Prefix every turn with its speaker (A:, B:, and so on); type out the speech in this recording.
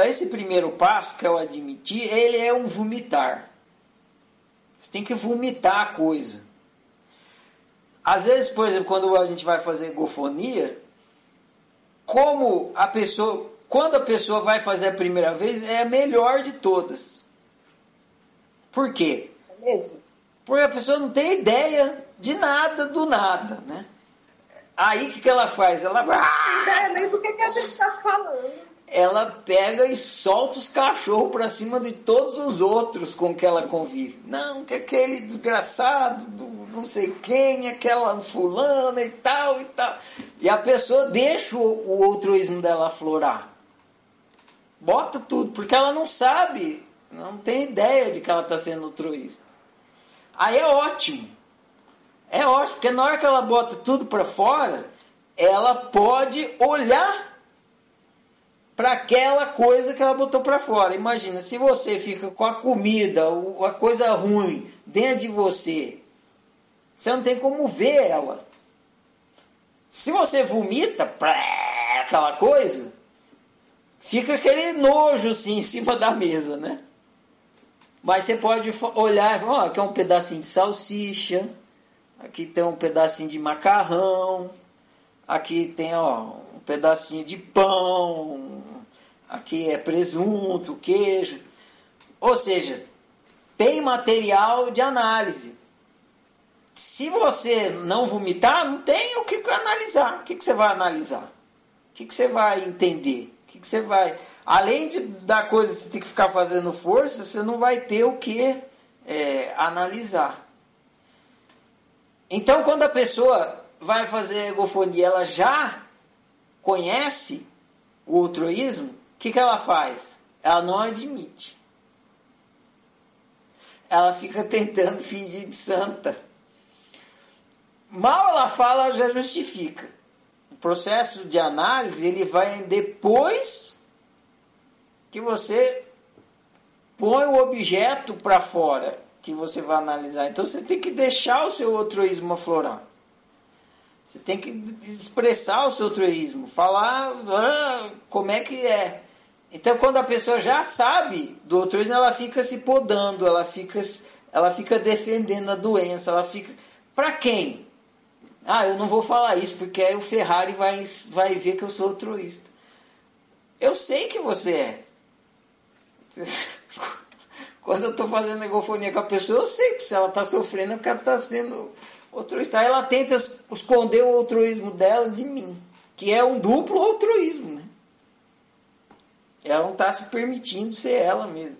A: esse primeiro passo, que é o admitir, ele é um vomitar. Você tem que vomitar a coisa. Às vezes, por exemplo, quando a gente vai fazer egofonia, como a pessoa, quando a pessoa vai fazer a primeira vez, é a melhor de todas. Por quê?
B: É mesmo?
A: Porque a pessoa não tem ideia de nada do nada, né? Aí o que, que ela faz? Ela.
B: Não é nem do que, que a gente está falando
A: ela pega e solta os cachorros para cima de todos os outros com que ela convive. Não, que aquele desgraçado do não sei quem, aquela fulana e tal e tal. E a pessoa deixa o, o altruísmo dela aflorar. Bota tudo, porque ela não sabe, não tem ideia de que ela está sendo altruísta. Aí é ótimo. É ótimo, porque na hora que ela bota tudo para fora, ela pode olhar para aquela coisa que ela botou para fora. Imagina, se você fica com a comida, a coisa ruim dentro de você, você não tem como ver ela. Se você vomita pré, aquela coisa, fica aquele nojo assim em cima da mesa, né? Mas você pode olhar, ó, aqui é um pedacinho de salsicha, aqui tem um pedacinho de macarrão, aqui tem ó, um pedacinho de pão, aqui é presunto, queijo. Ou seja, tem material de análise. Se você não vomitar, não tem o que analisar. O que, que você vai analisar? O que, que você vai entender? O que, que você vai. Além de, da coisa você tem que ficar fazendo força, você não vai ter o que é, analisar. Então, quando a pessoa vai fazer egofonia, ela já conhece o altruísmo, que, que ela faz? Ela não admite. Ela fica tentando fingir de santa. Mal ela fala, ela já justifica. O processo de análise ele vai depois que você põe o objeto para fora que você vai analisar. Então você tem que deixar o seu altruísmo aflorar. Você tem que expressar o seu altruísmo, falar ah, como é que é. Então, quando a pessoa já sabe do altruísmo, ela fica se podando, ela fica, ela fica defendendo a doença, ela fica. Para quem? Ah, eu não vou falar isso porque aí o Ferrari vai, vai ver que eu sou altruísta. Eu sei que você é. Quando eu estou fazendo egofonia com a pessoa, eu sei que se ela está sofrendo é porque ela está sendo altruísta. Ela tenta esconder o altruísmo dela de mim, que é um duplo altruísmo. Ela não está se permitindo ser ela mesma.